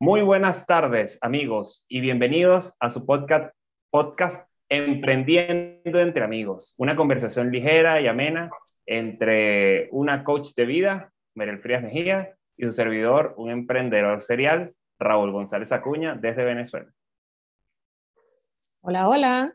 Muy buenas tardes, amigos, y bienvenidos a su podcast, podcast Emprendiendo entre Amigos, una conversación ligera y amena entre una coach de vida, Merel Frías Mejía, y un servidor, un emprendedor serial, Raúl González Acuña, desde Venezuela. Hola, hola.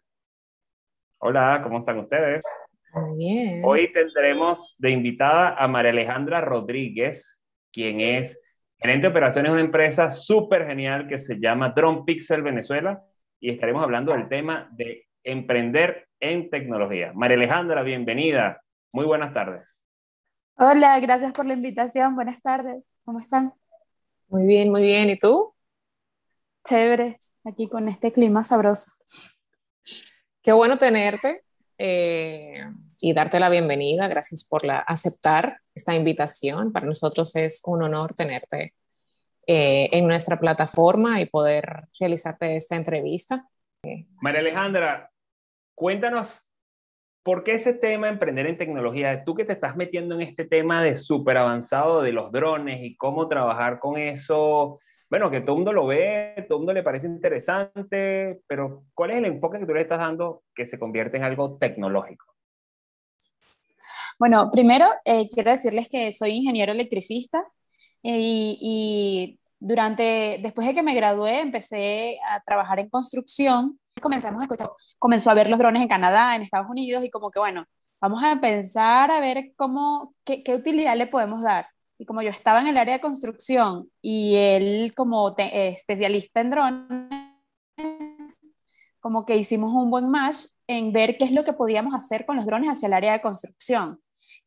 Hola, ¿cómo están ustedes? Muy bien. Hoy tendremos de invitada a María Alejandra Rodríguez, quien es gerente de operaciones de una empresa súper genial que se llama Drone Pixel Venezuela y estaremos hablando del tema de emprender en tecnología. María Alejandra, bienvenida. Muy buenas tardes. Hola, gracias por la invitación. Buenas tardes. ¿Cómo están? Muy bien, muy bien. ¿Y tú? Chévere, aquí con este clima sabroso. Qué bueno tenerte eh, y darte la bienvenida. Gracias por la, aceptar esta invitación. Para nosotros es un honor tenerte eh, en nuestra plataforma y poder realizarte esta entrevista. María Alejandra, cuéntanos por qué ese tema emprender en tecnología, tú que te estás metiendo en este tema de súper avanzado de los drones y cómo trabajar con eso, bueno, que todo el mundo lo ve, todo el mundo le parece interesante, pero ¿cuál es el enfoque que tú le estás dando que se convierte en algo tecnológico? Bueno, primero eh, quiero decirles que soy ingeniero electricista eh, y, durante, después de que me gradué, empecé a trabajar en construcción. Comenzamos a escuchar, comenzó a ver los drones en Canadá, en Estados Unidos, y como que, bueno, vamos a pensar a ver cómo, qué, qué utilidad le podemos dar. Y como yo estaba en el área de construcción y él como eh, especialista en drones, como que hicimos un buen match en ver qué es lo que podíamos hacer con los drones hacia el área de construcción,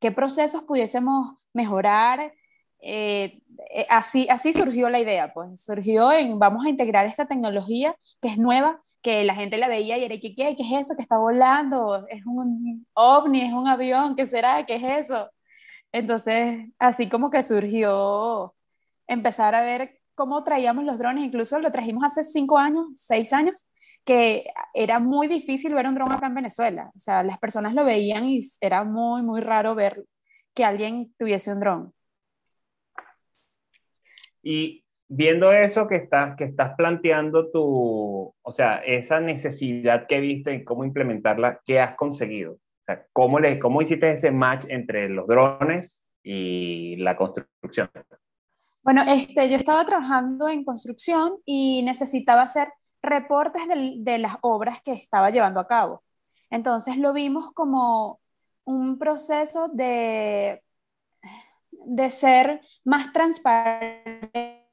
qué procesos pudiésemos mejorar, eh, eh, así, así surgió la idea, pues surgió en vamos a integrar esta tecnología que es nueva, que la gente la veía y era, ¿qué, qué, qué es eso que está volando? ¿Es un ovni? ¿Es un avión? ¿Qué será? ¿Qué es eso? Entonces, así como que surgió empezar a ver cómo traíamos los drones, incluso lo trajimos hace cinco años, seis años, que era muy difícil ver un dron acá en Venezuela. O sea, las personas lo veían y era muy, muy raro ver que alguien tuviese un dron. Y viendo eso que estás, que estás planteando tu, o sea, esa necesidad que viste y cómo implementarla, ¿qué has conseguido? O sea, ¿cómo, le, ¿cómo hiciste ese match entre los drones y la construcción? Bueno, este, yo estaba trabajando en construcción y necesitaba hacer reportes de, las obras que estaba llevando a cabo. Entonces lo vimos como un proceso de de ser más transparente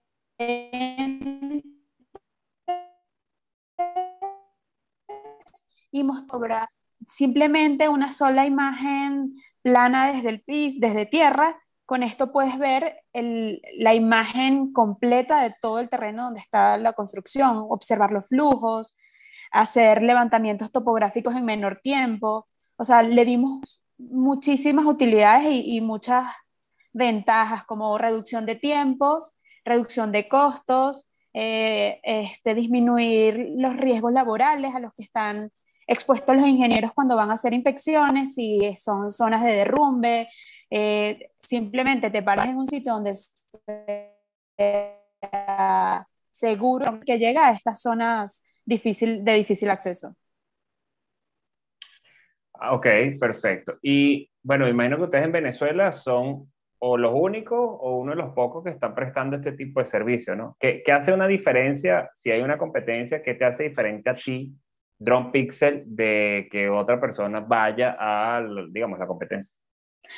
y mostrar simplemente una sola imagen plana desde el piso, desde tierra. Con esto puedes ver la imagen completa de todo el terreno donde está la construcción, observar los flujos, hacer levantamientos topográficos en menor tiempo. O sea, le dimos muchísimas utilidades y, muchas ventajas como reducción de tiempos, reducción de costos, eh, este, disminuir los riesgos laborales a los que están expuestos los ingenieros cuando van a hacer inspecciones, si son zonas de derrumbe, eh, simplemente te paras en un sitio donde seguro que llega a estas zonas difícil, de difícil acceso. Ah, ok, perfecto. Y bueno, imagino que ustedes en Venezuela son o los únicos o uno de los pocos que están prestando este tipo de servicio, ¿no? ¿Qué, ¿Qué, hace una diferencia si hay una competencia? ¿Qué te hace diferente a ti, Drone Pixel, de que otra persona vaya a, digamos, la competencia?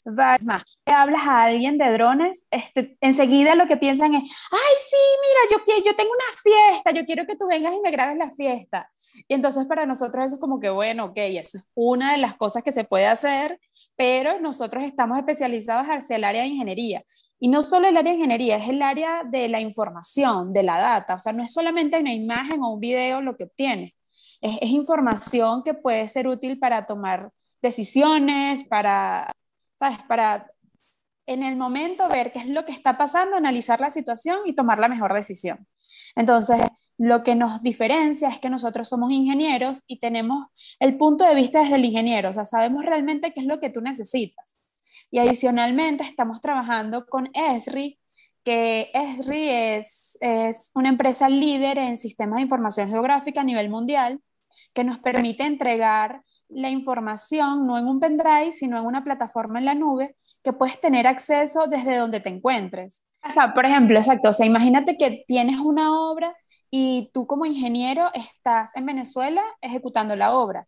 Varma, hablas a alguien de drones, este, enseguida lo que piensan es, ay, sí, mira, yo, yo tengo una fiesta, yo quiero que tú vengas y me grabes la fiesta. Y entonces para nosotros eso es como que, bueno, ok, eso es una de las cosas que se puede hacer, pero nosotros estamos especializados hacia el área de ingeniería. Y no solo el área de ingeniería, es el área de la información, de la data. O sea, no es solamente una imagen o un video lo que obtienes, es, información que puede ser útil para tomar decisiones, para, ¿sabes? Para en el momento ver qué es lo que está pasando, analizar la situación y tomar la mejor decisión. Entonces, lo que nos diferencia es que nosotros somos ingenieros y tenemos el punto de vista desde el ingeniero, o sea, sabemos realmente qué es lo que tú necesitas. Y adicionalmente estamos trabajando con ESRI, que ESRI es, es una empresa líder en sistemas de información geográfica a nivel mundial que nos permite entregar la información no en un pendrive, sino en una plataforma en la nube que puedes tener acceso desde donde te encuentres. O sea, por ejemplo, exacto, o sea, imagínate que tienes una obra y tú como ingeniero estás en Venezuela ejecutando la obra.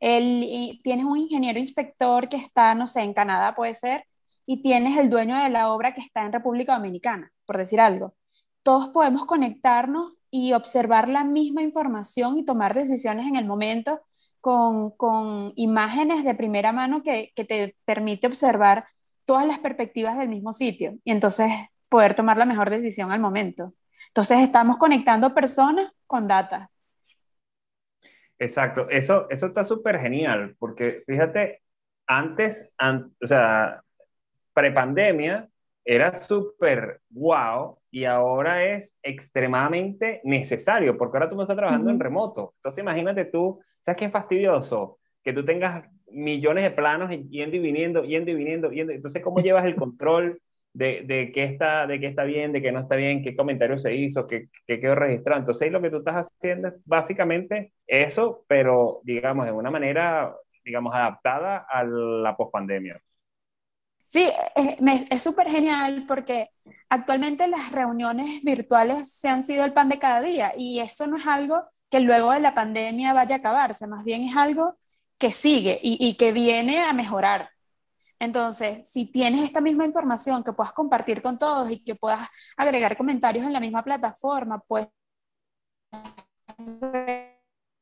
El, tienes un ingeniero inspector que está, no sé, en Canadá puede ser, y tienes el dueño de la obra que está en República Dominicana, por decir algo. Todos podemos conectarnos y observar la misma información y tomar decisiones en el momento con, con imágenes de primera mano que, que te permite observar todas las perspectivas del mismo sitio y entonces poder tomar la mejor decisión al momento. Entonces estamos conectando personas con data. Exacto, eso, eso está súper genial, porque fíjate, antes, o sea, prepandemia era súper wow y ahora es extremadamente necesario, porque ahora tú no estás trabajando en remoto. Entonces imagínate tú, ¿sabes qué es fastidioso? Que tú tengas millones de planos yendo y viniendo, yendo y viniendo, yendo. Entonces, ¿cómo llevas el control de, de, qué está, de qué está bien, de qué no está bien, qué comentario se hizo, qué, qué quedó registrado? Entonces, lo que tú estás haciendo es básicamente eso, pero digamos, de una manera, digamos, adaptada a la pospandemia. Sí, es súper genial porque actualmente las reuniones virtuales se han sido el pan de cada día y esto no es algo que luego de la pandemia vaya a acabarse, más bien es algo que sigue y, y que viene a mejorar. Entonces, si tienes esta misma información que puedas compartir con todos y que puedas agregar comentarios en la misma plataforma, puedes ver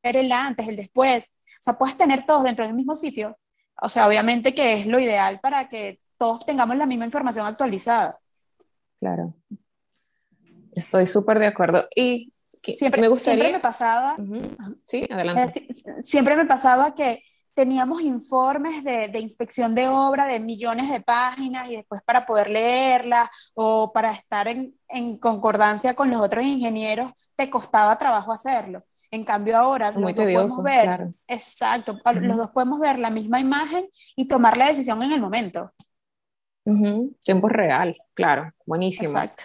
el antes, el después, o sea, puedes tener todos dentro del mismo sitio. O sea, obviamente que es lo ideal para que todos tengamos la misma información actualizada. Claro. Estoy súper de acuerdo. Y siempre me gustaría... Siempre me pasaba... Sí, adelante. Eh, siempre me pasaba que teníamos informes de, de, inspección de obra de millones de páginas y después para poder leerlas o para estar en, en, concordancia con los otros ingenieros, te costaba trabajo hacerlo. En cambio ahora los dos podemos ver, exacto, los dos podemos ver la misma imagen y tomar la decisión en el momento. Tiempo real, claro, buenísimo. Exacto.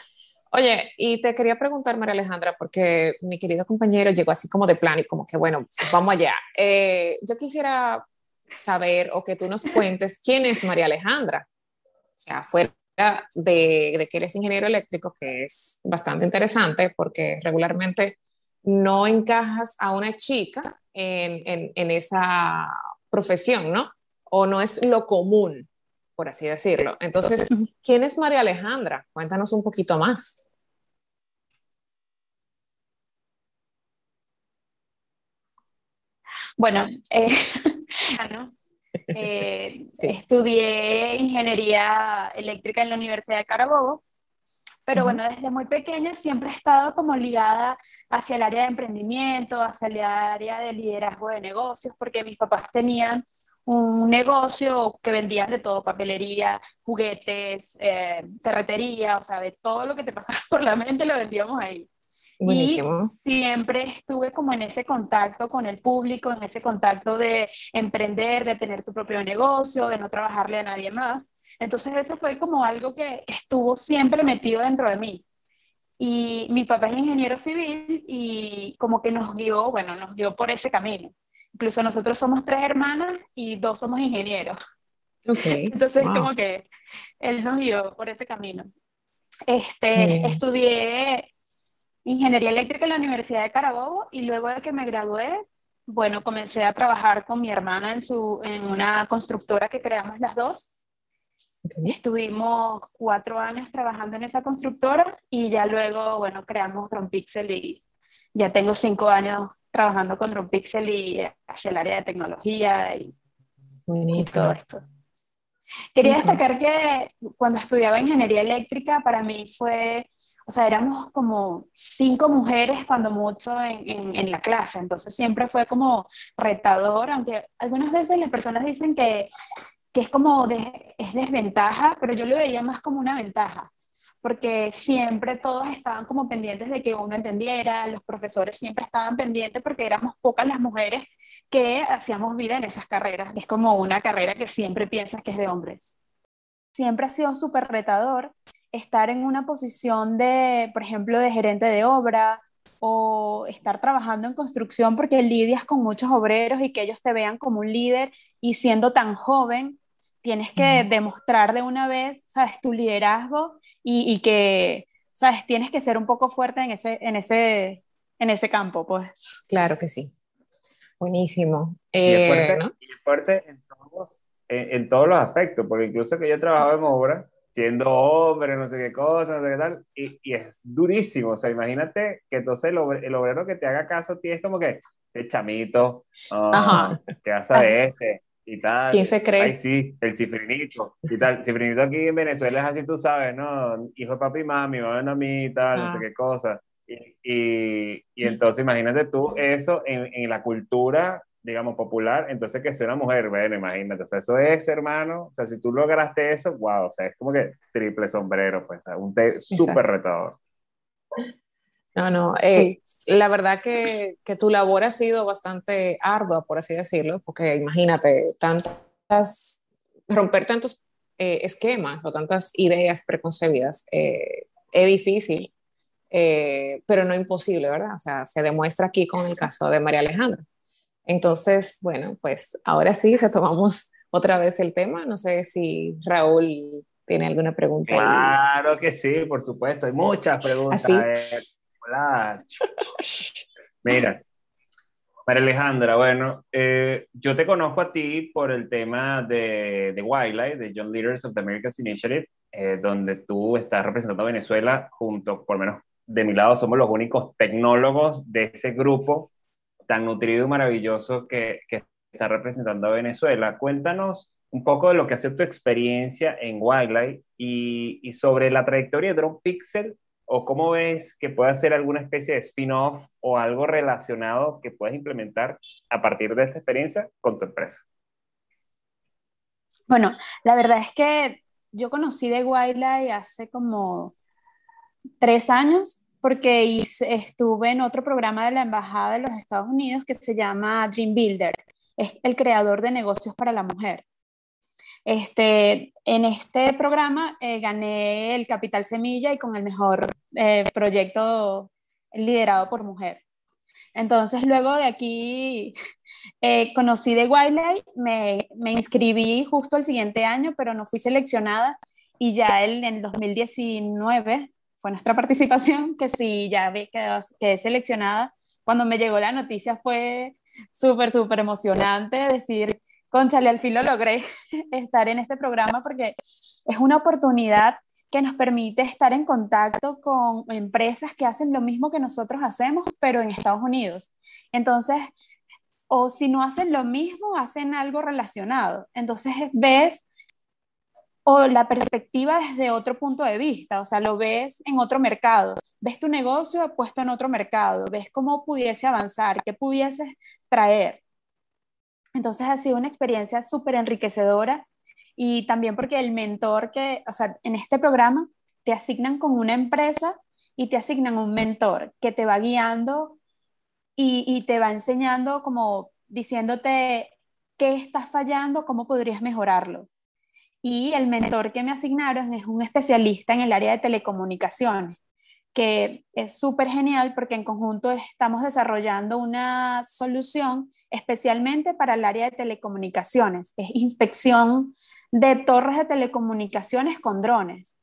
Oye, y te quería preguntar, María Alejandra, porque mi querido compañero llegó así como de plan y como que, bueno, vamos allá. Eh, yo quisiera saber o que tú nos cuentes quién es María Alejandra. O sea, fuera de, de, que eres ingeniero eléctrico, que es bastante interesante porque regularmente no encajas a una chica en, en, en esa profesión, ¿no? O no es lo común por así decirlo. Entonces, ¿quién es María Alejandra? Cuéntanos un poquito más. Bueno, eh, eh, estudié ingeniería eléctrica en la Universidad de Carabobo, pero bueno, desde muy pequeña siempre he estado como ligada hacia el área de emprendimiento, hacia el área de liderazgo de negocios, porque mis papás tenían un negocio que vendían de todo, papelería, juguetes, eh, ferretería, o sea, de todo lo que te pasaba por la mente lo vendíamos ahí. Y siempre estuve como en ese contacto con el público, en ese contacto de emprender, de tener tu propio negocio, de no trabajarle a nadie más. Entonces eso fue como algo que estuvo siempre metido dentro de mí. Y mi papá es ingeniero civil y como que nos guió, bueno, nos guió por ese camino. Incluso nosotros somos tres hermanas y dos somos ingenieros. Okay. Entonces, como que él nos guió por ese camino. Este, Estudié ingeniería eléctrica en la Universidad de Carabobo y luego de que me gradué, bueno, comencé a trabajar con mi hermana en, su, en una constructora que creamos las dos. Estuvimos cuatro años trabajando en esa constructora y ya luego, bueno, creamos Pixel y ya tengo cinco años trabajando con Pixel y hacia el área de tecnología y, todo esto. Quería destacar que cuando estudiaba ingeniería eléctrica, para mí fue, o sea, éramos como cinco mujeres cuando mucho en, en, la clase, entonces siempre fue como retador, aunque algunas veces las personas dicen que, que es como es desventaja, pero yo lo veía más como una ventaja, porque siempre todos estaban como pendientes de que uno entendiera, los profesores siempre estaban pendientes porque éramos pocas las mujeres que hacíamos vida en esas carreras. Es como una carrera que siempre piensas que es de hombres. Siempre ha sido súper retador estar en una posición de, por ejemplo, de gerente de obra o estar trabajando en construcción porque lidias con muchos obreros y que ellos te vean como un líder y siendo tan joven, tienes que demostrar de una vez, sabes, tu liderazgo y, y, que, sabes, tienes que ser un poco fuerte en ese, en ese, en ese campo, pues. Claro que sí. Buenísimo. y es fuerte, eh, y es fuerte en, todos, en, en, todos los aspectos, porque incluso que yo trabajaba en obra, siendo hombre, no sé qué cosa, no sé qué tal, y, y, es durísimo, o sea, imagínate que entonces el, obrero, el obrero que te haga caso tienes como que, este chamito, oh, ¿qué vas a ver este? Y tal. ¿Quién se cree? Ay, sí, el cifrinito. Y tal. Cifrinito aquí en Venezuela es así, tú sabes, ¿no? Hijo de papi y mami, mamá a mí, tal, no sé qué cosa. Y, y, y, entonces imagínate tú eso en, en, la cultura, digamos, popular, entonces que sea una mujer, bueno, imagínate, o sea, eso es, hermano, o sea, si tú lograste eso, wow, o sea, es como que triple sombrero, pues, un té súper retador. No, no, eh, la verdad que, que, tu labor ha sido bastante ardua, por así decirlo, porque imagínate, tantas, romper tantos eh, esquemas o tantas ideas preconcebidas eh, es difícil eh, pero no imposible, ¿verdad? O sea, se demuestra aquí con el caso de María Alejandra. Entonces, bueno, pues ahora sí retomamos otra vez el tema. No sé si Raúl tiene alguna pregunta. Claro que sí, por supuesto. Hay muchas preguntas. ¿Así? Hola. Mira, María Alejandra, bueno, eh, yo te conozco a ti por el tema de, de Wildlife, de Young Leaders of the Americas Initiative, eh, donde tú estás representando a Venezuela junto, por lo menos de mi lado somos los únicos tecnólogos de ese grupo tan nutrido y maravilloso que, que está representando a Venezuela. Cuéntanos un poco de lo que ha sido tu experiencia en Wildlife y, y, sobre la trayectoria de Drone Pixel o cómo ves que puede ser alguna especie de spin-off o algo relacionado que puedas implementar a partir de esta experiencia con tu empresa. Bueno, la verdad es que yo conocí de Wildlife hace como tres años porque estuve en otro programa de la Embajada de los Estados Unidos que se llama Dream Builder, es el creador de negocios para la mujer. Este, en este programa eh, gané el Capital Semilla y con el mejor eh, proyecto liderado por mujer. Entonces, luego de aquí eh, conocí de Wildlife, me, me, inscribí justo el siguiente año, pero no fui seleccionada y ya en el 2019 fue nuestra participación, que sí, ya vi que quedé seleccionada. Cuando me llegó la noticia fue súper, súper emocionante decir, conchale, al fin lo logré estar en este programa porque es una oportunidad que nos permite estar en contacto con empresas que hacen lo mismo que nosotros hacemos, pero en Estados Unidos. Entonces, o si no hacen lo mismo, hacen algo relacionado. Entonces, ves o la perspectiva desde otro punto de vista, o sea, lo ves en otro mercado, ves tu negocio puesto en otro mercado, ves cómo pudiese avanzar, qué pudieses traer. Entonces ha sido una experiencia súper enriquecedora y también porque el mentor que, o sea, en este programa te asignan con una empresa y te asignan un mentor que te va guiando y, y te va enseñando como diciéndote qué estás fallando, cómo podrías mejorarlo. Y el mentor que me asignaron es un especialista en el área de telecomunicaciones, que es súper genial porque en conjunto estamos desarrollando una solución especialmente para el área de telecomunicaciones. Es inspección de torres de telecomunicaciones con drones.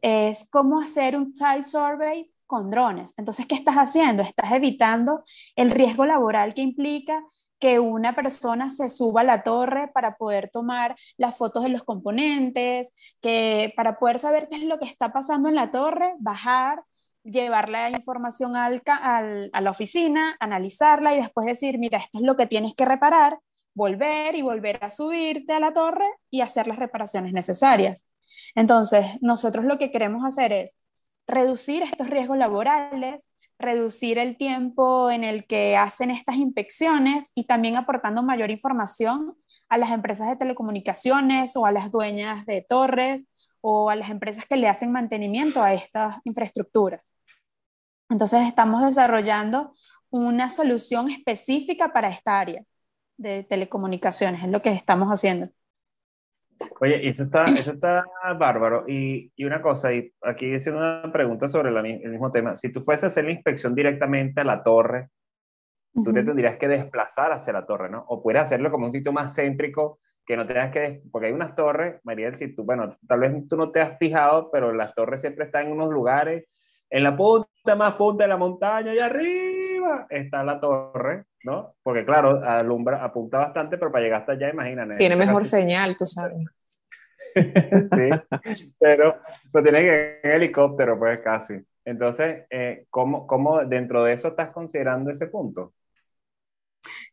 Es cómo hacer un site survey con drones. Entonces, ¿qué estás haciendo? Estás evitando el riesgo laboral que implica que una persona se suba a la torre para poder tomar las fotos de los componentes, que para poder saber qué es lo que está pasando en la torre, bajar, llevar la información al, al, a la oficina, analizarla y después decir, mira, esto es lo que tienes que reparar, volver y volver a subirte a la torre y hacer las reparaciones necesarias. Entonces, nosotros lo que queremos hacer es reducir estos riesgos laborales, reducir el tiempo en el que hacen estas inspecciones y también aportando mayor información a las empresas de telecomunicaciones o a las dueñas de torres o a las empresas que le hacen mantenimiento a estas infraestructuras. Entonces estamos desarrollando una solución específica para esta área de telecomunicaciones, es lo que estamos haciendo. Oye, eso está, eso está bárbaro. Y, y una cosa, y aquí haciendo una pregunta sobre el mismo tema. Si tú fueses a hacer la inspección directamente a la torre, tú te tendrías que desplazar hacia la torre, ¿no? O puedes hacerlo como un sitio más céntrico, que no tengas que, porque hay unas torres, María, si tú, bueno, tal vez tú no te has fijado, pero las torres siempre están en unos lugares, en la punta más punta de la montaña, y arriba está la torre, ¿no? Porque claro, alumbra, apunta bastante, pero para llegar hasta allá, imagínate. Tiene mejor señal, tú sabes. sí, pero, pero tiene que en helicóptero, pues casi. Entonces, eh, ¿cómo, ¿cómo dentro de eso estás considerando ese punto?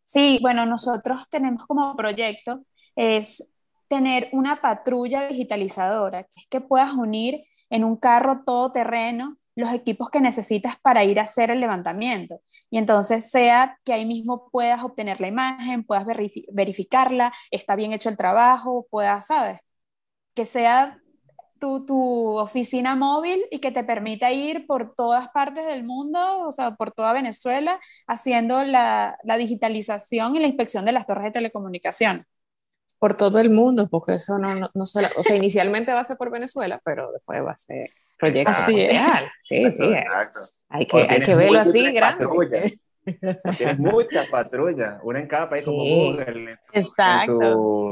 Sí, bueno, nosotros tenemos como proyecto es tener una patrulla digitalizadora, que es que puedas unir en un carro todoterreno los equipos que necesitas para ir a hacer el levantamiento. Y entonces sea que ahí mismo puedas obtener la imagen, puedas verificarla, está bien hecho el trabajo, puedas, ¿sabes? Que sea tu, tu, oficina móvil y que te permita ir por todas partes del mundo, o sea, por toda Venezuela, haciendo la, la digitalización y la inspección de las torres de telecomunicación. Por todo el mundo, porque eso no, no, no o sea, inicialmente va a ser por Venezuela, pero después va a ser proyecto así Sí, sí. Hay que, hay que verlo así, grande. Tienes muchas patrullas, una en cada país como Google. Exacto.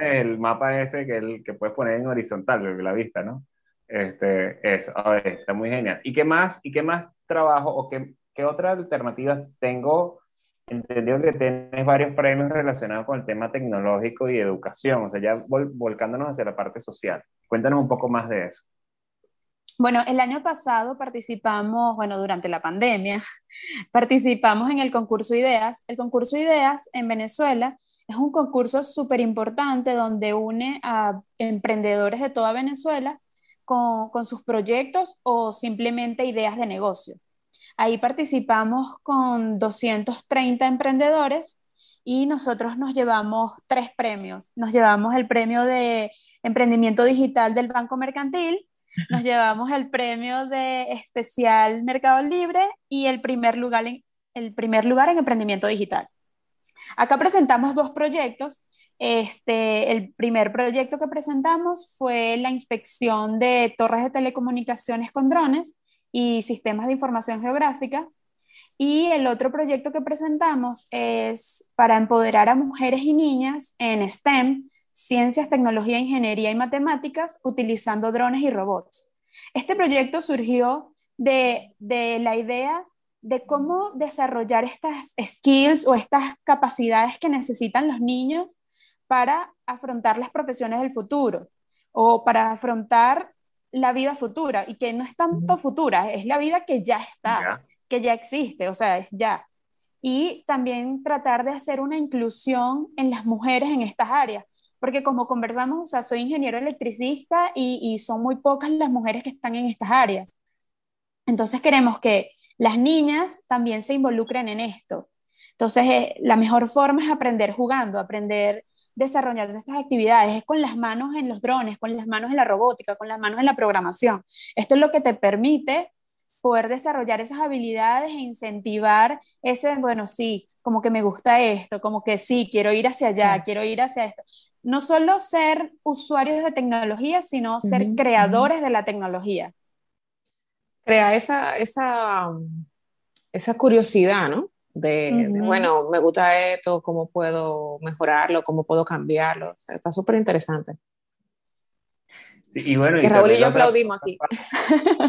el mapa ese que, el, que puedes poner en horizontal, la vista, ¿no? Este, eso, está muy genial. ¿Y qué más, y qué más trabajo o qué, qué otras alternativas tengo? Entendido que tienes varios premios relacionados con el tema tecnológico y educación, o sea, ya volcándonos hacia la parte social. Cuéntanos un poco más de eso. Bueno, el año pasado participamos, bueno, durante la pandemia, participamos en el concurso Ideas. El concurso Ideas en Venezuela es un concurso súper importante donde une a emprendedores de toda Venezuela con, con, sus proyectos o simplemente ideas de negocio. Ahí participamos con 230 emprendedores y nosotros nos llevamos tres premios. Nos llevamos el premio de emprendimiento digital del Banco Mercantil, nos llevamos el premio de especial Mercado Libre y el primer lugar en, el primer lugar en emprendimiento digital. Acá presentamos dos proyectos. Este, el primer proyecto que presentamos fue la inspección de torres de telecomunicaciones con drones y sistemas de información geográfica. Y el otro proyecto que presentamos es para empoderar a mujeres y niñas en STEM, Ciencias, Tecnología, Ingeniería y Matemáticas utilizando drones y robots. Este proyecto surgió de, la idea de cómo desarrollar estas skills o estas capacidades que necesitan los niños para afrontar las profesiones del futuro o para afrontar la vida futura y que no es tanto futura, es la vida que ya está, que ya existe, o sea, es ya. Y también tratar de hacer una inclusión en las mujeres en estas áreas, porque como conversamos, o sea, soy ingeniero electricista y, y son muy pocas las mujeres que están en estas áreas. Entonces queremos que las niñas también se involucren en esto. Entonces, eh, la mejor forma es aprender jugando, aprender desarrollando estas actividades, es con las manos en los drones, con las manos en la robótica, con las manos en la programación. Esto es lo que te permite poder desarrollar esas habilidades e incentivar ese, bueno, sí, como que me gusta esto, como que sí, quiero ir hacia allá, quiero ir hacia esto no solo ser usuarios de tecnología, sino ser creadores de la tecnología. Crea esa, esa, esa curiosidad, ¿no? De, bueno, me gusta esto, cómo puedo mejorarlo, cómo puedo cambiarlo. está súper interesante. Sí, y bueno, que Raúl y yo aplaudimos aquí.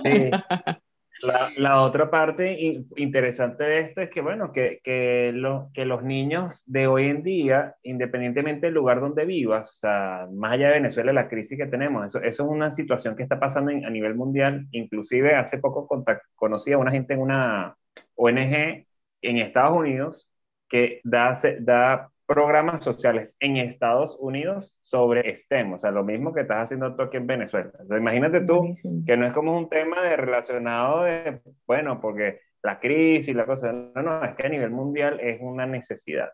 Sí. La, otra parte interesante de esto es que, bueno, que, que, que, los niños de hoy en día, independientemente del lugar donde vivas, o sea, más allá de Venezuela, la crisis que tenemos, eso, eso es una situación que está pasando a nivel mundial. Inclusive hace poco conocí a una gente en una ONG en Estados Unidos que da, da programas sociales en Estados Unidos sobre STEM, o sea, lo mismo que estás haciendo tú aquí en Venezuela. imagínate tú que no es como un tema de relacionado de, bueno, porque la crisis la cosa, no, no, es que a nivel mundial es una necesidad.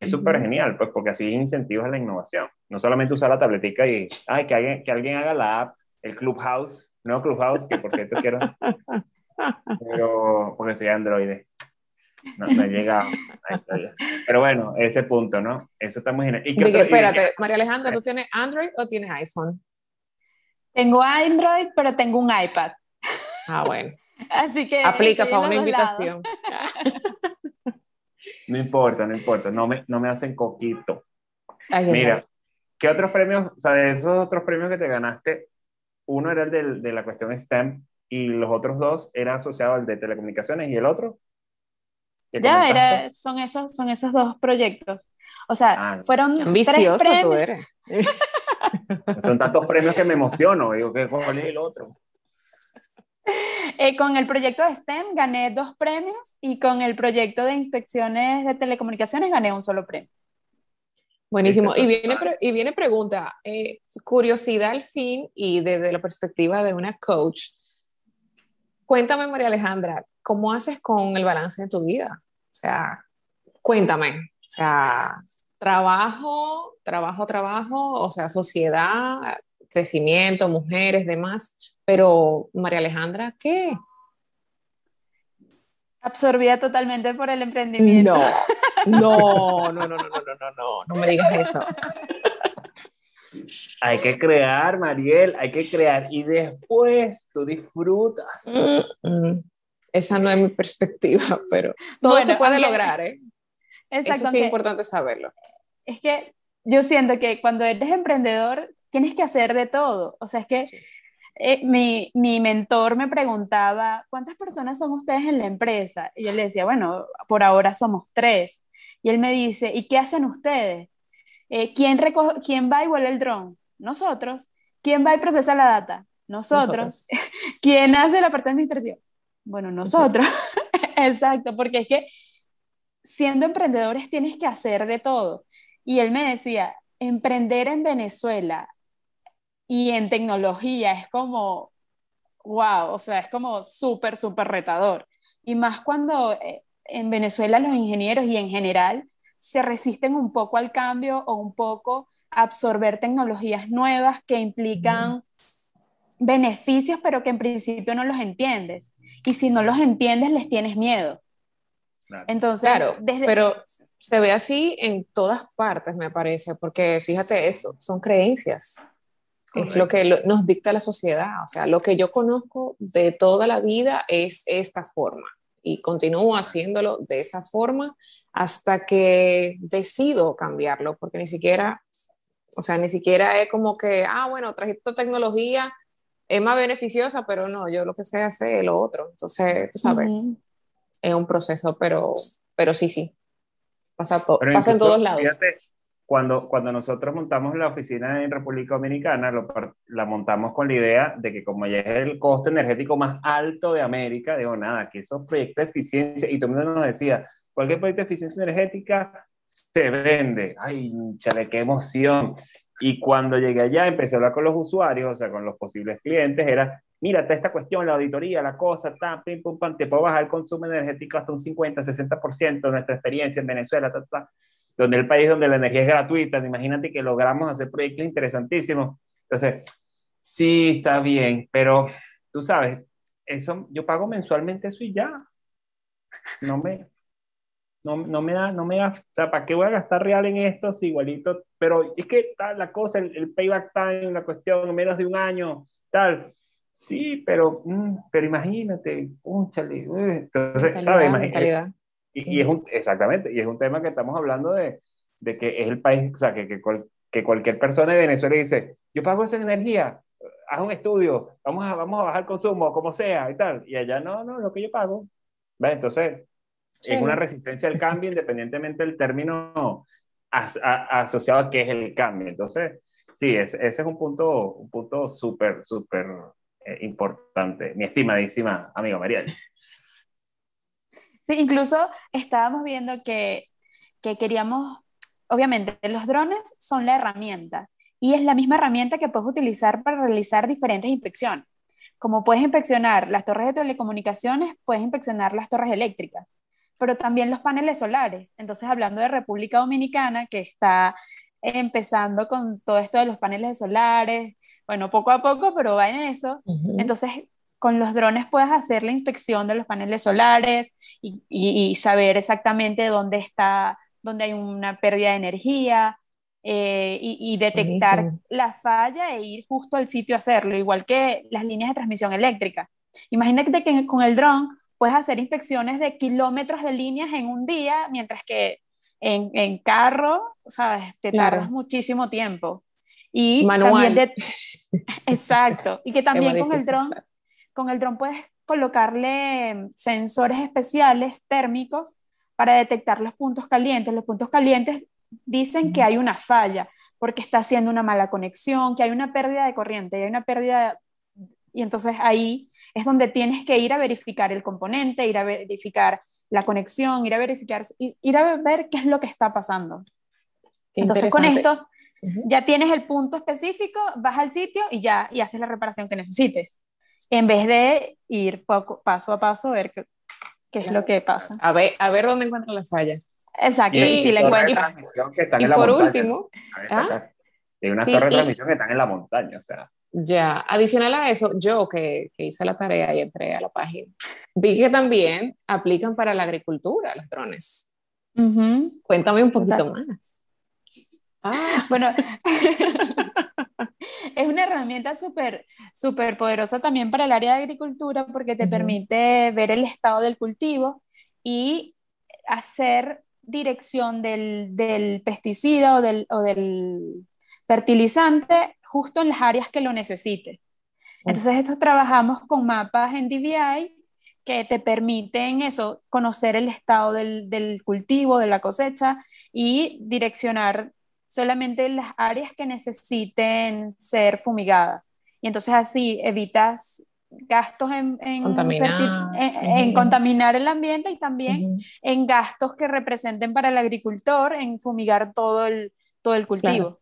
Es súper genial, pues, porque así incentivas la innovación. No solamente usar la tabletica y, ay, que alguien, que alguien haga la app, el Clubhouse, no Clubhouse, que por cierto quiero, pero, porque soy Android. No, no he llegado. Pero bueno, ese punto, ¿no? Eso está muy genial. ¿Y espérate, María Alejandra, ¿tú tienes Android o tienes iPhone? Tengo Android, pero tengo un iPad. Ah, bueno. Así que... Aplica para una invitación. no importa, no importa, no me, no me hacen coquito. Mira, ¿qué otros premios, o sea, de esos otros premios que te ganaste, uno era el de, la cuestión STEM y los otros dos eran asociados al de telecomunicaciones y el otro? Ya, era, son, esos, son esos dos proyectos. O sea, ah, fueron. Ambicioso tú eres. son tantos premios que me emociono. Digo, ¿qué cuál es el otro? Eh, con el proyecto de STEM gané dos premios y con el proyecto de inspecciones de telecomunicaciones gané un solo premio. Buenísimo. Y viene, y viene pregunta, eh, curiosidad al fin y desde la perspectiva de una coach. Cuéntame, María Alejandra, ¿cómo haces con el balance de tu vida? O sea, cuéntame. O sea, trabajo, trabajo, trabajo, o sea, sociedad, crecimiento, mujeres, demás. Pero, María Alejandra, ¿qué? Absorbida totalmente por el emprendimiento. No, no, no, no, no, no, no, no, no me digas eso. Hay que crear, Mariel, hay que crear y después tú disfrutas. Esa no es mi perspectiva, pero todo se puede lograr, ¿eh? Exacto. Eso sí es importante saberlo. Es que yo siento que cuando eres emprendedor tienes que hacer de todo. O sea, es que eh, mi, mi, mentor me preguntaba, ¿cuántas personas son ustedes en la empresa? Y yo le decía, bueno, por ahora somos tres. Y él me dice, ¿y qué hacen ustedes? Eh, ¿quién, ¿Quién va y vuela el dron? Nosotros. ¿Quién va y procesa la data? Nosotros. ¿Quién hace la parte administrativa? Bueno, nosotros. Exacto, porque es que siendo emprendedores tienes que hacer de todo. Y él me decía, emprender en Venezuela y en tecnología es como, wow, o sea, es como súper, súper retador. Y más cuando eh, en Venezuela los ingenieros y en general se resisten un poco al cambio o un poco a absorber tecnologías nuevas que implican beneficios, pero que en principio no los entiendes. Y si no los entiendes, les tienes miedo. Entonces, claro, pero se ve así en todas partes, me parece, porque fíjate eso, son creencias. Es lo que nos dicta la sociedad. O sea, lo que yo conozco de toda la vida es esta forma y continúo haciéndolo de esa forma hasta que decido cambiarlo, porque ni siquiera, o sea, ni siquiera es como que, ah, bueno, trajiste esta tecnología, es más beneficiosa, pero no, yo lo que sé hacer es lo otro. Entonces, tú sabes, es un proceso, pero, pero sí, sí, pasa, pasa en todos lados cuando, cuando nosotros montamos la oficina en República Dominicana, la montamos con la idea de que como ya es el costo energético más alto de América, digo, nada, que esos proyectos de eficiencia, y todo el mundo nos decía, cualquier proyecto de eficiencia energética se vende. ¡Ay, chale, qué emoción! Y cuando llegué allá, empecé a hablar con los usuarios, o sea, con los posibles clientes, era, mírate esta cuestión, la auditoría, la cosa, ta, pim, pum, pam, te puedo bajar el consumo energético hasta un 50, 60% de nuestra experiencia en Venezuela, ta, ta donde el país donde la energía es gratuita, imagínate que logramos hacer proyectos interesantísimos. Entonces, sí, está bien, pero tú sabes, eso, yo pago mensualmente eso y ya. No me, no, no, me da, no me da, o sea, ¿para qué voy a gastar real en esto? Sí, igualito, pero es que tal la cosa, el, payback time, la cuestión, menos de un año, tal. Sí, pero, mm, pero imagínate, úchale, entonces, ¿sabes? Imagínate, y, es un, exactamente, y es un tema que estamos hablando de, de que es el país, o sea, que, que, que, cualquier persona de Venezuela dice, yo pago esa energía, haz un estudio, vamos a, vamos a bajar el consumo, como sea, y tal. Y allá no, no, lo que yo pago. Entonces, es una resistencia al cambio independientemente del término asociado a qué es el cambio. Entonces, sí, es, ese es un punto un punto súper, súper eh, importante. Mi estimadísima amiga María. Sí, incluso estábamos viendo que, que queríamos, obviamente, los drones son la herramienta y es la misma herramienta que puedes utilizar para realizar diferentes inspecciones. Como puedes inspeccionar las torres de telecomunicaciones, puedes inspeccionar las torres eléctricas, pero también los paneles solares. Entonces, hablando de República Dominicana, que está empezando con todo esto de los paneles solares, bueno, poco a poco, pero va en eso. Entonces, con los drones puedes hacer la inspección de los paneles solares y, saber exactamente dónde está, donde hay una pérdida de energía eh, y, detectar la falla e ir justo al sitio a hacerlo, igual que las líneas de transmisión eléctrica. Imagínate que con el dron puedes hacer inspecciones de kilómetros de líneas en un día, mientras que en, en carro, ¿sabes? Te tardas muchísimo tiempo. Y Manual. También exacto. Y que también con el dron, con el dron puedes colocarle sensores especiales térmicos para detectar los puntos calientes. Los puntos calientes dicen que hay una falla porque está haciendo una mala conexión, que hay una pérdida de corriente, hay una pérdida y entonces ahí es donde tienes que ir a verificar el componente, ir a verificar la conexión, ir a verificar, ir a ver qué es lo que está pasando. Entonces con esto ya tienes el punto específico, vas al sitio y ya y haces la reparación que necesites, en vez de ir poco, paso a paso a ver qué, qué es lo que pasa. A ver, a ver dónde encuentras la falla. Exacto, y, si la encuentras. Y, por último, ¿ah? hay unas torres de transmisión que están en la montaña, o sea. Ya, adicional a eso, yo que, que, hice la tarea y entré a la página, vi que también aplican para la agricultura los drones. Cuéntame un poquito más. Ah. Bueno, es una herramienta súper súper poderosa también para el área de agricultura porque te permite ver el estado del cultivo y hacer dirección del, del pesticida o del, o del, fertilizante justo en las áreas que lo necesite. Entonces, estos trabajamos con mapas en DVI que te permiten eso, conocer el estado del, del cultivo, de la cosecha y direccionar solamente las áreas que necesiten ser fumigadas. Y entonces así evitas gastos en, en, contaminar. el ambiente y también en gastos que representen para el agricultor en fumigar todo el, todo el cultivo.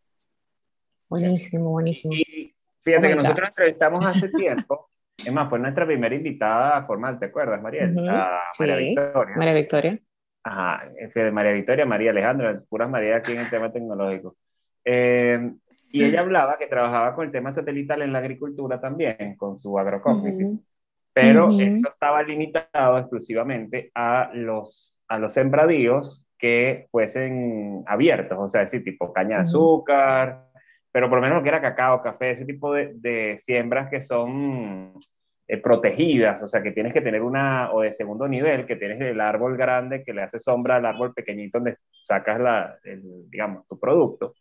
Buenísimo, buenísimo. Y fíjate que nosotros entrevistamos hace tiempo, es más, fue nuestra primera invitada formal, ¿te acuerdas, Mariel? María Victoria. María Victoria. Ajá, de María Victoria, María Alejandra, puras María aquí en el tema tecnológico. Eh, y ella hablaba que trabajaba con el tema satelital en la agricultura también, con su agrocognitive. Pero eso estaba limitado exclusivamente a los, a los sembradíos que fuesen abiertos, o sea, ese tipo caña de azúcar, pero por lo menos que era cacao, café, ese tipo de, siembras que son eh, protegidas, o sea, que tienes que tener una, o de segundo nivel, que tienes el árbol grande que le hace sombra al árbol pequeñito donde sacas la, digamos, tu producto,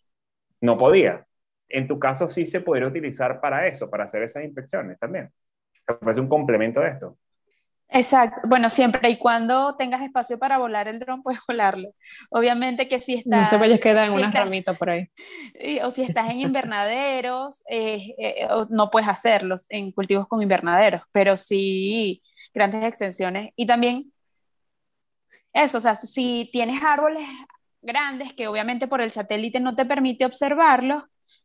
no podía. En tu caso sí se podría utilizar para eso, para hacer esas inspecciones también. Es un complemento de esto. Exacto. Bueno, siempre y cuando tengas espacio para volar el dron, puedes volarlo. Obviamente que si estás... No se vayas queda en una ramita por ahí. O si estás en invernaderos, eh, eh, no puedes hacerlos en cultivos con invernaderos, pero sí grandes extensiones. Y también eso, o sea, si tienes árboles grandes que obviamente por el satélite no te permite observarlos,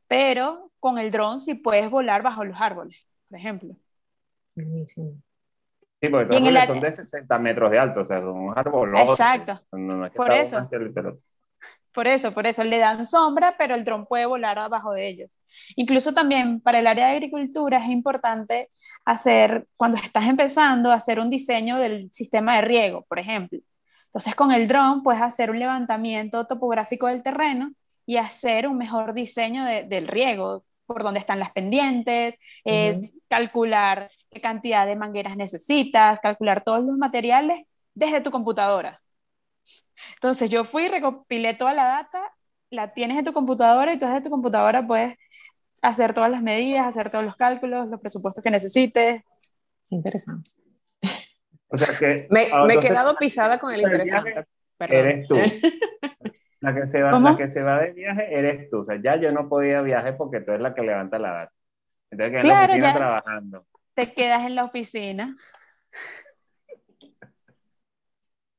pero con el dron sí puedes volar bajo los árboles, por ejemplo. Buenísimo. Sí, porque los son de 60 metros de alto, o sea, son un árbol. Exacto. por eso. Por eso, por eso le dan sombra, pero el dron puede volar abajo de ellos. Incluso también para el área de agricultura es importante hacer, cuando estás empezando, hacer un diseño del sistema de riego, por ejemplo. Entonces, con el dron puedes hacer un levantamiento topográfico del terreno y hacer un mejor diseño del riego, por dónde están las pendientes, calcular qué cantidad de mangueras necesitas, calcular todos los materiales desde tu computadora. Entonces yo fui, recopilé toda la data, la tienes en tu computadora y tú desde tu computadora puedes hacer todas las medidas, hacer todos los cálculos, los presupuestos que necesites. Interesante. O sea que, me, me he quedado pisada con el interesante. Eres tú. La que, se va, la que se va de viaje eres tú. O sea, ya yo no podía viajar porque tú eres la que levanta la data. Entonces, quedas en la oficina trabajando. Te quedas en la oficina.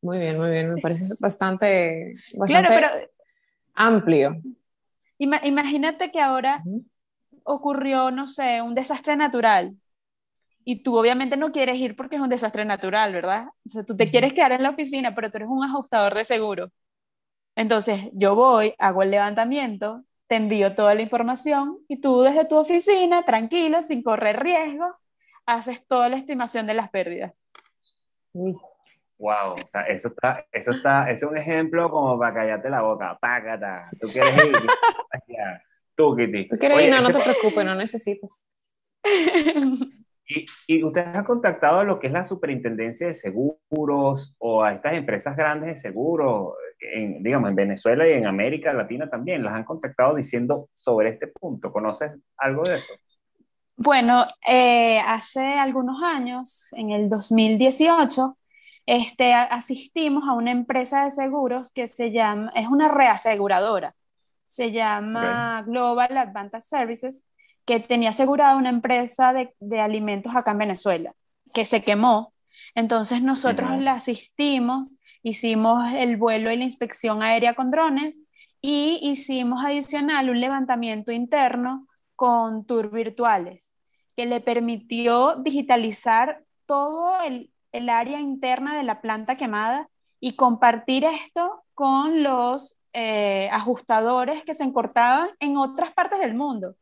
Muy bien, muy bien. Me parece bastante, bastante claro, pero, amplio. imagínate que ahora ocurrió, no sé, un desastre natural. Y tú obviamente no quieres ir porque es un desastre natural, ¿verdad? O sea, tú te quieres quedar en la oficina, pero tú eres un ajustador de seguro. Entonces yo voy, hago el levantamiento, te envío toda la información y tú desde tu oficina, tranquilo, sin correr riesgo, haces toda la estimación de las pérdidas. Wow, o sea, eso está, eso está, es un ejemplo como para callarte la boca, págata, tú quieres ir, tú, Kitty. Tú quieres ir, no, no te preocupes, no necesitas. Y, y ustedes han contactado a lo que es la superintendencia de seguros o a estas empresas grandes de seguros, en, digamos, en Venezuela y en América Latina también, las han contactado diciendo sobre este punto. ¿Conoces algo de eso? Bueno, eh, hace algunos años, en el 2018, este, asistimos a una empresa de seguros que se llama, es una reaseguradora, se llama Global Advantage Services, que tenía asegurada una empresa de, de, alimentos acá en Venezuela, que se quemó. Entonces nosotros la asistimos, hicimos el vuelo y la inspección aérea con drones y hicimos adicional un levantamiento interno con tours virtuales, que le permitió digitalizar todo el, el área interna de la planta quemada y compartir esto con los eh, ajustadores que se encortaban en otras partes del mundo.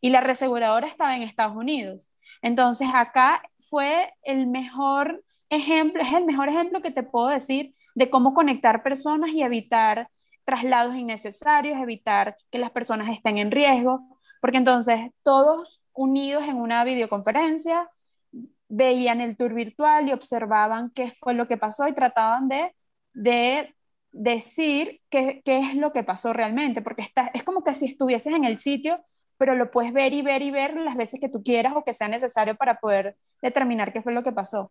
Y la reaseguradora estaba en Estados Unidos. Entonces acá fue el mejor ejemplo, es el mejor ejemplo que te puedo decir de cómo conectar personas y evitar traslados innecesarios, evitar que las personas estén en riesgo, porque entonces todos unidos en una videoconferencia, veían el tour virtual y observaban qué fue lo que pasó y trataban de, de decir qué, qué, es lo que pasó realmente, porque está, es como que si estuvieses en el sitio, pero lo puedes ver y ver y ver las veces que tú quieras o que sea necesario para poder determinar qué fue lo que pasó.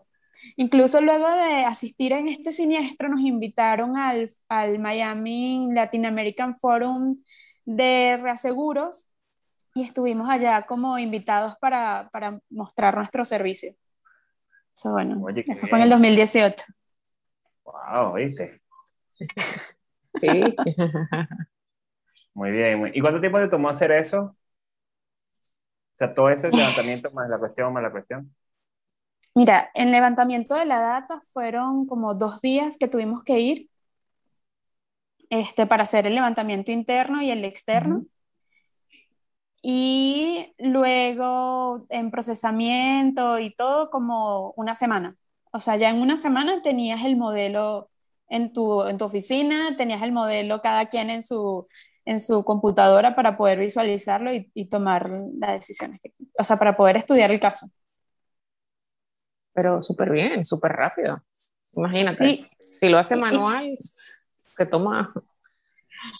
Incluso luego de asistir en este siniestro, nos invitaron al, al Miami Latin American Forum de reaseguros y estuvimos allá como invitados para, para mostrar nuestro servicio. Eso, bueno, eso fue en el 2018. Wow, ¿viste? Sí. muy bien. ¿Y cuánto tiempo te tomó hacer eso? O sea, todo ese levantamiento más la cuestión, más la cuestión. Mira, en levantamiento de la data fueron como dos días que tuvimos que ir este, para hacer el levantamiento interno y el externo y luego en procesamiento y todo como una semana. O sea, ya en una semana tenías el modelo en tu, en tu oficina, tenías el modelo cada quien en su, en su computadora para poder visualizarlo y, y tomar las decisiones, o sea, para poder estudiar el caso. Pero súper bien, súper rápido. Imagínate, si lo hace manual, que toma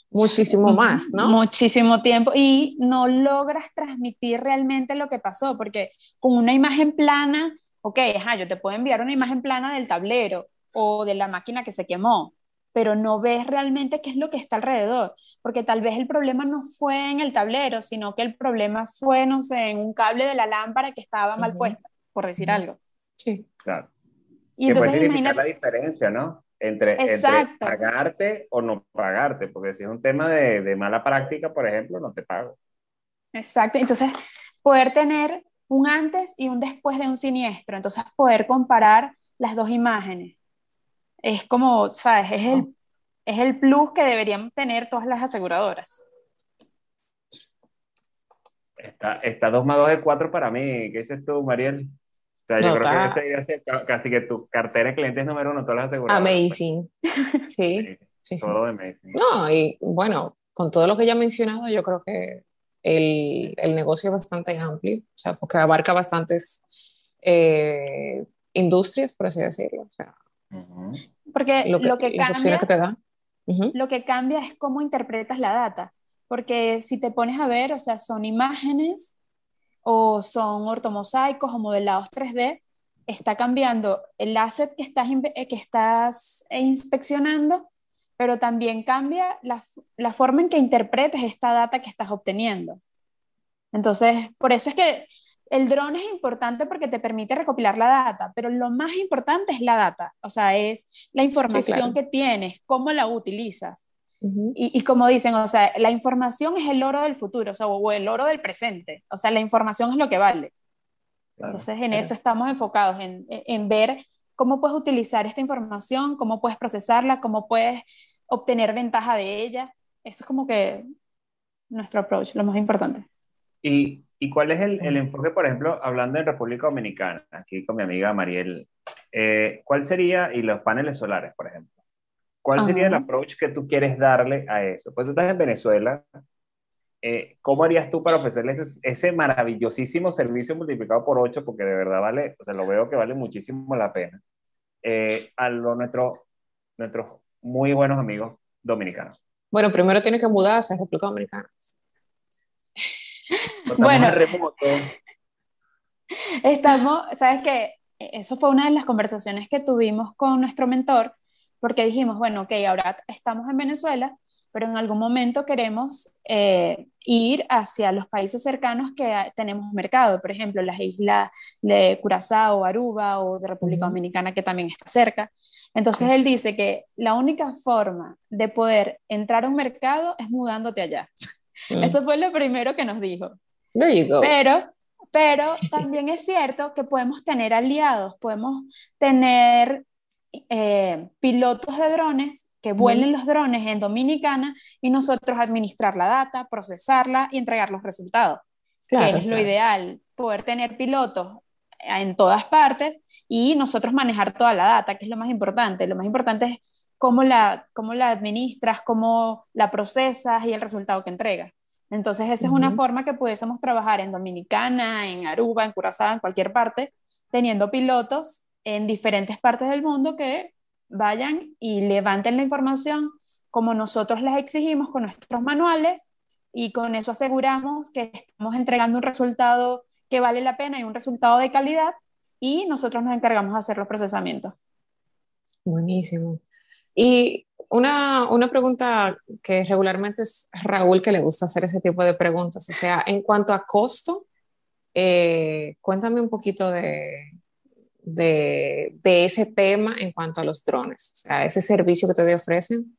muchísimo más, ¿no? Muchísimo tiempo y no logras transmitir realmente lo que pasó, porque con una imagen plana, ok, ajá, yo te puedo enviar una imagen plana del tablero o de la máquina que se quemó, pero no ves realmente qué es lo que está alrededor, porque tal vez el problema no fue en el tablero, sino que el problema fue, no sé, en un cable de la lámpara que estaba mal puesta, por decir algo. Sí. Claro. Y entonces imagina la diferencia, ¿no? Entre, pagarte o no pagarte, porque si es un tema de, de, mala práctica, por ejemplo, no te pago. Exacto, entonces poder tener un antes y un después de un siniestro, entonces poder comparar las dos imágenes. Es como, ¿sabes? Es el, es el plus que deberían tener todas las aseguradoras. Está, está 2 más 2 es 4 para mí. ¿Qué dices tú, Mariel? O sea, yo creo que ese debería ser casi que tu cartera de clientes número uno, todas las aseguradoras. Amazing. Sí, sí, sí. Todo amazing. No, y bueno, con todo lo que ya he mencionado, yo creo que el, el negocio es bastante amplio, o sea, porque abarca bastantes eh, industrias, por así decirlo. O sea, porque lo que, lo que las cambia, opciones que te da. Uh -huh. Lo que cambia es cómo interpretas la data. Porque si te pones a ver, o sea, son imágenes o son ortomosaicos o modelados 3D, está cambiando el asset que estás, eh, que estás inspeccionando, pero también cambia la, la, forma en que interpretes esta data que estás obteniendo. Entonces, por eso es que el dron es importante porque te permite recopilar la data, pero lo más importante es la data, o sea, es la información sí, claro. que tienes, cómo la utilizas. Uh -huh. y, y, como dicen, o sea, la información es el oro del futuro, o, sea, o el oro del presente, o sea, la información es lo que vale. Claro, Entonces, en claro. eso estamos enfocados, en, en, ver cómo puedes utilizar esta información, cómo puedes procesarla, cómo puedes obtener ventaja de ella. Eso es como que nuestro approach, lo más importante. Y, ¿Y cuál es el, el, enfoque, por ejemplo, hablando en República Dominicana, aquí con mi amiga Mariel, eh, cuál sería, y los paneles solares, por ejemplo, cuál sería el approach que tú quieres darle a eso? Pues tú estás en Venezuela, eh, ¿cómo harías tú para ofrecerles ese, maravillosísimo servicio multiplicado por 8? Porque de verdad vale, o sea, lo veo que vale muchísimo la pena, eh, a lo, nuestro, nuestros muy buenos amigos dominicanos. Bueno, primero tiene que mudarse a República Dominicana. Bueno, remoto. Estamos, sabes que eso fue una de las conversaciones que tuvimos con nuestro mentor, porque dijimos, bueno, ok, ahora estamos en Venezuela, pero en algún momento queremos eh, ir hacia los países cercanos que tenemos mercado, por ejemplo, las islas de Curazao, Aruba o de República Dominicana, que también está cerca. Entonces él dice que la única forma de poder entrar a un mercado es mudándote allá. Mm. Eso fue lo primero que nos dijo. Pero, pero también es cierto que podemos tener aliados, podemos tener eh, pilotos de drones que vuelen los drones en Dominicana y nosotros administrar la data, procesarla y entregar los resultados. que es lo ideal, poder tener pilotos en todas partes y nosotros manejar toda la data, que es lo más importante. Lo más importante es cómo la, cómo la administras, cómo la procesas y el resultado que entregas. Entonces, esa es una forma que pudiésemos trabajar en Dominicana, en Aruba, en Curazao, en cualquier parte, teniendo pilotos en diferentes partes del mundo que vayan y levanten la información como nosotros les exigimos con nuestros manuales y con eso aseguramos que estamos entregando un resultado que vale la pena y un resultado de calidad y nosotros nos encargamos de hacer los procesamientos. Buenísimo. Y una, una, pregunta que regularmente es Raúl que le gusta hacer ese tipo de preguntas, o sea, en cuanto a costo, eh, cuéntame un poquito de, de, de, ese tema en cuanto a los drones, o sea, ese servicio que te ofrecen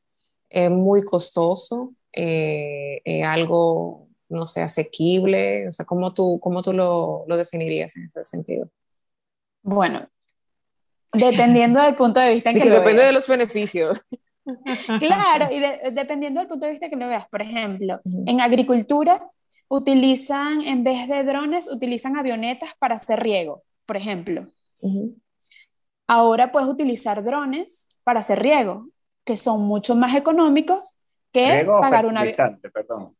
es muy costoso, eh, algo, no sé, asequible, o sea, ¿cómo tú, cómo tú lo, lo definirías en ese sentido? Bueno, dependiendo del punto de vista en que, depende de los beneficios. Claro, y dependiendo del punto de vista que lo veas, por ejemplo, en agricultura utilizan, en vez de drones, utilizan avionetas para hacer riego, por ejemplo. Ahora puedes utilizar drones para hacer riego, que son mucho más económicos que pagar un avión. perdón.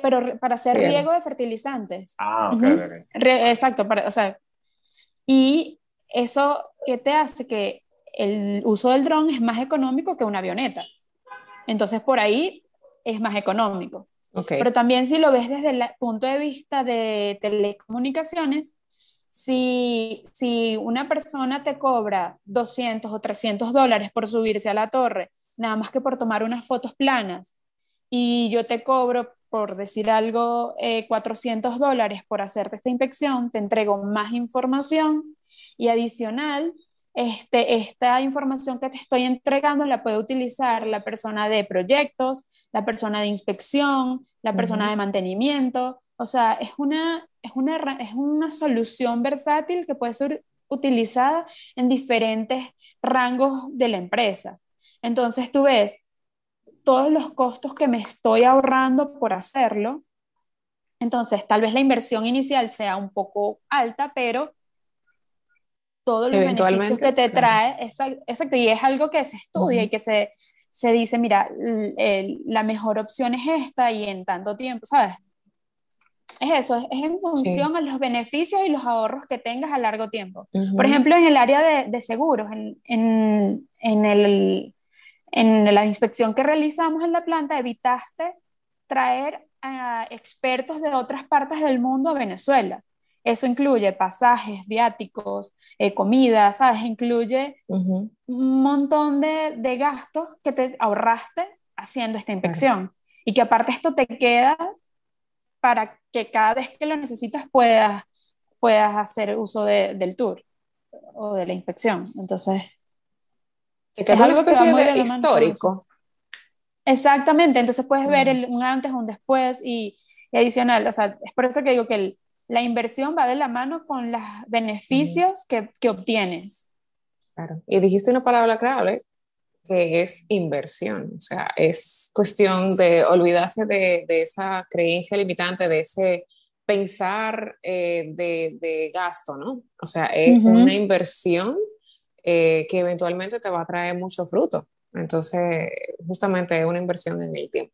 pero para hacer riego. de fertilizantes. Ah, ok, Exacto, para, o sea, y eso, ¿qué te hace? Que el uso del dron es más económico que una avioneta. Entonces, por ahí es más económico. Pero también si lo ves desde el punto de vista de telecomunicaciones, si, si una persona te cobra 200 o 300 dólares por subirse a la torre, nada más que por tomar unas fotos planas, y yo te cobro, por decir algo, 400 eh, dólares por hacerte esta inspección, te entrego más información y adicional, este, esta información que te estoy entregando la puede utilizar la persona de proyectos, la persona de inspección, la persona de mantenimiento. O sea, es una, es, una, es una solución versátil que puede ser utilizada en diferentes rangos de la empresa. Entonces tú ves todos los costos que me estoy ahorrando por hacerlo. Entonces, tal vez la inversión inicial sea un poco alta, pero todos los beneficios que te trae, exacto, y es algo que se estudia y que se, se dice, mira, la mejor opción es esta y en tanto tiempo, ¿sabes? Es eso, es, en función a los beneficios y los ahorros que tengas a largo tiempo. Por ejemplo, en el área de, de seguros, en, en, en, el, en la inspección que realizamos en la planta, evitaste traer a expertos de otras partes del mundo a Venezuela eso incluye pasajes, viáticos, eh, comida, ¿sabes? Incluye un montón de, de, gastos que te ahorraste haciendo esta inspección. Y que aparte esto te queda para que cada vez que lo necesitas puedas, puedas hacer uso del tour o de la inspección. Entonces... es algo especie de histórico. Exactamente, entonces puedes ver el, un antes, un después y, y adicional, o sea, es por eso que digo que el, la inversión va de la mano con los beneficios que, que, obtienes. Claro. Y dijiste una palabra clave que es inversión. O sea, es cuestión de olvidarse de, de esa creencia limitante, de ese pensar eh, de, gasto, ¿no? O sea, es una inversión eh, que eventualmente te va a traer mucho fruto. Entonces, justamente es una inversión en el tiempo.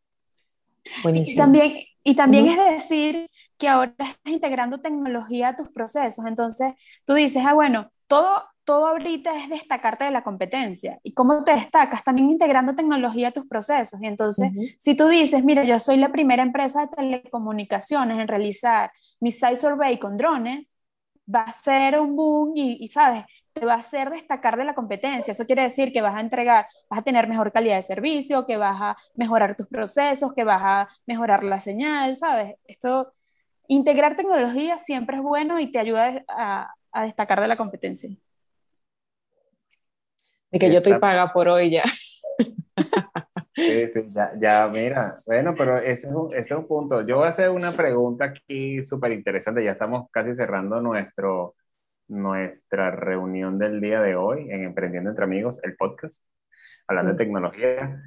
Buenísimo. Y también, y también es decir que ahora estás integrando tecnología a tus procesos. Entonces, tú dices, ah, bueno, todo, todo ahorita es destacarte de la competencia. ¿Y cómo te destacas? También integrando tecnología a tus procesos. Y entonces, si tú dices, mira, yo soy la primera empresa de telecomunicaciones en realizar mi site survey con drones, va a ser un boom y, y ¿sabes? te va a hacer destacar de la competencia. Eso quiere decir que vas a entregar, vas a tener mejor calidad de servicio, que vas a mejorar tus procesos, que vas a mejorar la señal, ¿sabes? Esto, integrar tecnología siempre es bueno y te ayuda a, destacar de la competencia. Y que yo estoy paga por hoy ya. Sí, sí, ya, ya, mira, bueno, pero ese es, un, ese es un punto. Yo voy a hacer una pregunta aquí súper interesante, ya estamos casi cerrando nuestro, nuestra reunión del día de hoy en Emprendiendo entre Amigos, el podcast, hablando de tecnología.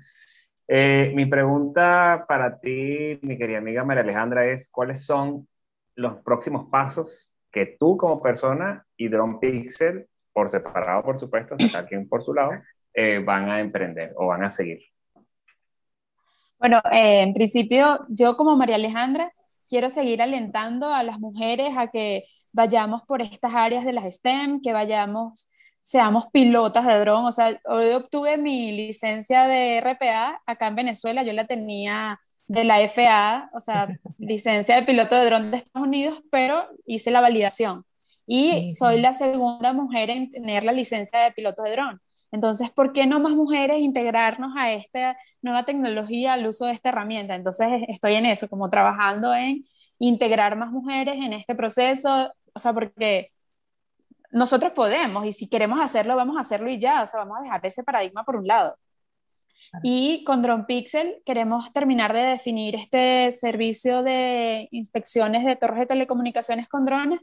Eh, mi pregunta para ti, mi querida amiga María Alejandra, es ¿cuáles son los próximos pasos que tú como persona y Drone Pixel, por separado por supuesto, cada quien por su lado, eh, van a emprender o van a seguir? Bueno, eh, en principio yo como María Alejandra quiero seguir alentando a las mujeres a que vayamos por estas áreas de las STEM, que vayamos, seamos pilotas de dron. O sea, hoy obtuve mi licencia de RPA acá en Venezuela, yo la tenía de la FAA, o sea, licencia de piloto de dron de Estados Unidos, pero hice la validación. Y soy la segunda mujer en tener la licencia de piloto de dron. Entonces, ¿por qué no más mujeres integrarnos a esta nueva tecnología, al uso de esta herramienta? Entonces, estoy en eso, como trabajando en integrar más mujeres en este proceso, o sea, porque nosotros podemos y si queremos hacerlo, vamos a hacerlo y ya, o sea, vamos a dejar ese paradigma por un lado. Y con Drone Pixel queremos terminar de definir este servicio de inspecciones de torres de telecomunicaciones con drones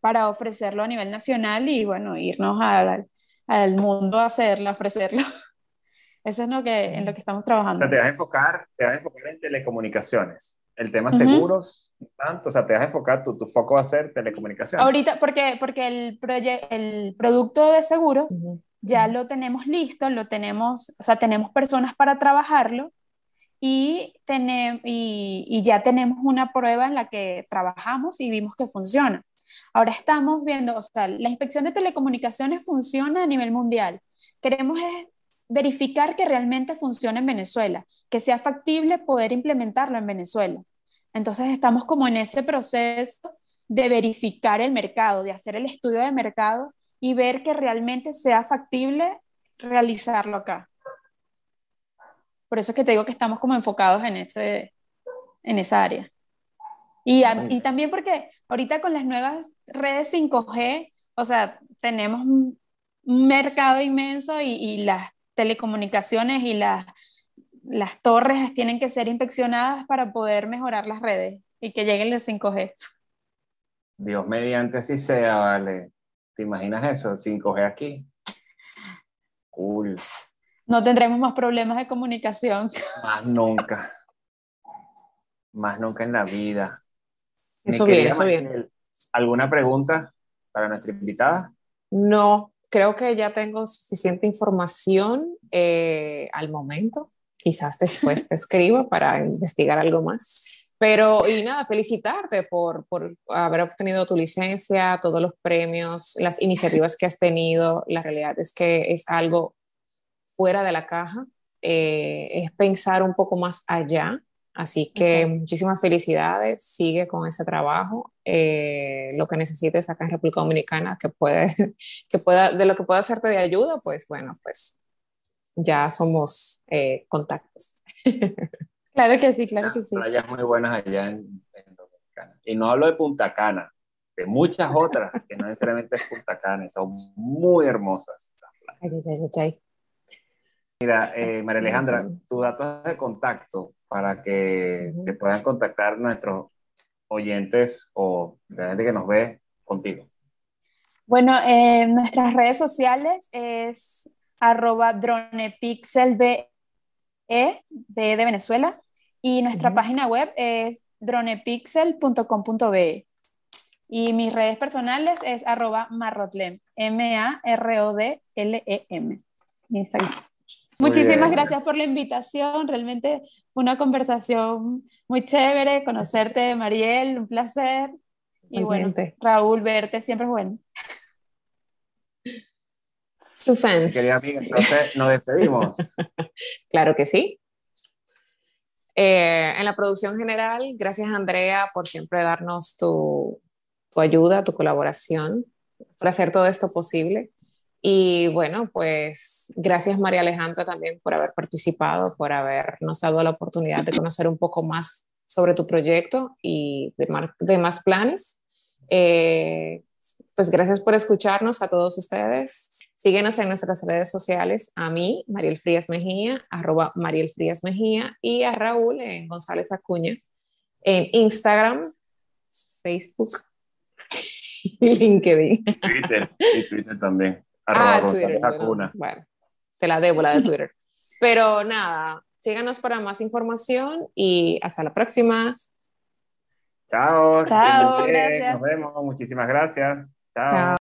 para ofrecerlo a nivel nacional y bueno, irnos al, al mundo a hacerlo, a ofrecerlo. Eso es lo que, en lo que estamos trabajando. O sea, te vas a enfocar, te vas a enfocar en telecomunicaciones el tema seguros, tanto, o sea, te vas a enfocar, tu, tu foco va a ser telecomunicación. Ahorita, porque, porque el, el producto de seguros ya lo tenemos listo, lo tenemos, o sea, tenemos personas para trabajarlo y, tenemos, y, y ya tenemos una prueba en la que trabajamos y vimos que funciona. Ahora estamos viendo, o sea, la inspección de telecomunicaciones funciona a nivel mundial. Queremos verificar que realmente funcione en Venezuela, que sea factible poder implementarlo en Venezuela. Entonces estamos como en ese proceso de verificar el mercado, de hacer el estudio de mercado y ver que realmente sea factible realizarlo acá. Por eso es que te digo que estamos como enfocados en, ese, en esa área. Y, y también porque ahorita con las nuevas redes 5G, o sea, tenemos un mercado inmenso y, y las telecomunicaciones y las, las torres tienen que ser inspeccionadas para poder mejorar las redes y que lleguen el 5G. Dios mediante así sea, vale. ¿Te imaginas eso? 5G aquí. Cool. No tendremos más problemas de comunicación. Más nunca. Más nunca en la vida. Eso bien, eso bien. ¿Alguna pregunta para nuestra invitada? No, creo que ya tengo suficiente información eh, al momento. Quizás después te escribo para investigar algo más. Pero, y nada, felicitarte por, por, haber obtenido tu licencia, todos los premios, las iniciativas que has tenido. La realidad es que es algo fuera de la caja, eh, es pensar un poco más allá Así que muchísimas felicidades, sigue con ese trabajo. Eh, lo que necesites acá en República Dominicana, que, puede, que pueda, de lo que pueda hacerte de ayuda, pues bueno, pues ya somos eh, contactos. Claro que sí, claro que sí. Playas muy buenas allá en, Dominicana. Y no hablo de Punta Cana, de muchas otras, que no necesariamente es Punta Cana, son muy hermosas Ay, ay, ay, Mira, eh, María Alejandra, tus datos de contacto para que te puedan contactar nuestros oyentes o la gente que nos ve contigo? Bueno, eh, nuestras redes sociales es arroba dronepixelbe de Venezuela y nuestra página web es dronepixel.com.be. Y mis redes personales es arroba marrotlem, M-A-R-O-D-L-E-M, Instagram. Muchísimas gracias por la invitación, realmente fue una conversación muy chévere, conocerte, Mariel, un placer. Y bueno, Raúl, verte siempre es bueno. Su fans. Querida amiga, entonces nos despedimos. claro que sí. Eh, en la producción general, gracias Andrea por siempre darnos tu, tu ayuda, tu colaboración, para hacer todo esto posible. Y bueno, pues gracias María Alejandra también por haber participado, por habernos dado la oportunidad de conocer un poco más sobre tu proyecto y de, más planes. Eh, pues gracias por escucharnos a todos ustedes. Síguenos en nuestras redes sociales, a mí, Mariel Frías Mejía, arroba Mariel Frías Mejía, y a Raúl en González Acuña, en Instagram, Facebook y LinkedIn. Twitter, y Twitter también. ah, Twitter. Bueno, te la debo la de Twitter. Pero nada, síganos para más información y hasta la próxima. Chao. Chao, gracias. Nos vemos. Muchísimas gracias. Chao.